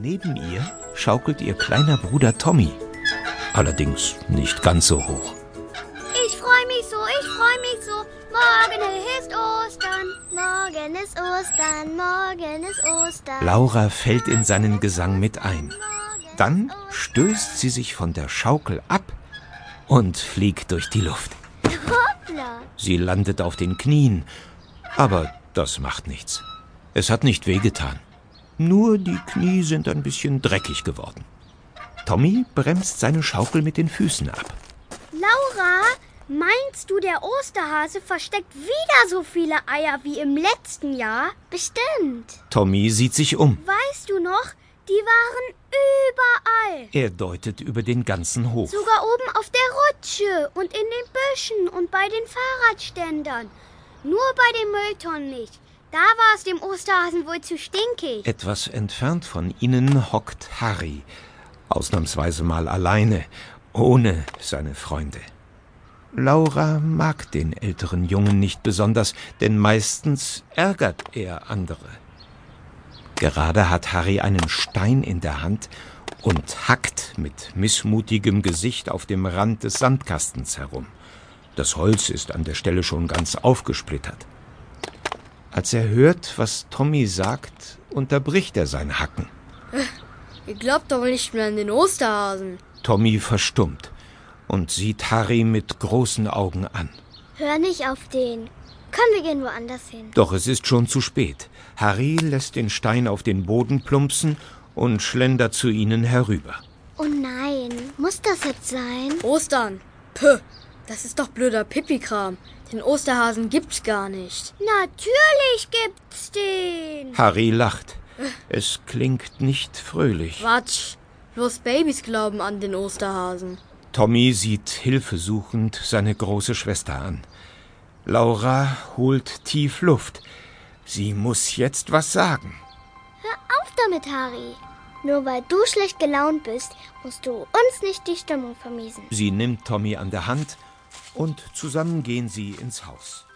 Neben ihr schaukelt ihr kleiner Bruder Tommy. Allerdings nicht ganz so hoch. Ich freue mich so, ich freue mich so. Morgen ist Ostern, morgen ist Ostern, morgen ist Ostern. Laura fällt in seinen Gesang mit ein. Dann stößt sie sich von der Schaukel ab und fliegt durch die Luft. Hoppla. Sie landet auf den Knien, aber das macht nichts. Es hat nicht wehgetan. Nur die Knie sind ein bisschen dreckig geworden. Tommy bremst seine Schaukel mit den Füßen ab. Laura, meinst du, der Osterhase versteckt wieder so viele Eier wie im letzten Jahr? Bestimmt. Tommy sieht sich um. Weißt du noch, die waren überall. Er deutet über den ganzen Hof. Sogar oben auf der Rutsche und in den Büschen und bei den Fahrradständern. Nur bei den Mülltonnen nicht. Da war es dem Osterhasen wohl zu stinkig. Etwas entfernt von ihnen hockt Harry, ausnahmsweise mal alleine, ohne seine Freunde. Laura mag den älteren Jungen nicht besonders, denn meistens ärgert er andere. Gerade hat Harry einen Stein in der Hand und hackt mit missmutigem Gesicht auf dem Rand des Sandkastens herum. Das Holz ist an der Stelle schon ganz aufgesplittert. Als er hört, was Tommy sagt, unterbricht er sein Hacken. Ihr glaubt doch nicht mehr an den Osterhasen. Tommy verstummt und sieht Harry mit großen Augen an. Hör nicht auf den. Komm, wir gehen woanders hin. Doch es ist schon zu spät. Harry lässt den Stein auf den Boden plumpsen und schlendert zu ihnen herüber. Oh nein, muss das jetzt sein? Ostern. Puh, das ist doch blöder Pipi-Kram. Den Osterhasen gibt's gar nicht. Natürlich gibt's den. Harry lacht. Es klingt nicht fröhlich. Quatsch. Bloß Babys glauben an den Osterhasen. Tommy sieht hilfesuchend seine große Schwester an. Laura holt tief Luft. Sie muss jetzt was sagen. Hör auf damit, Harry. Nur weil du schlecht gelaunt bist, musst du uns nicht die Stimmung vermiesen. Sie nimmt Tommy an der Hand und zusammen gehen sie ins Haus.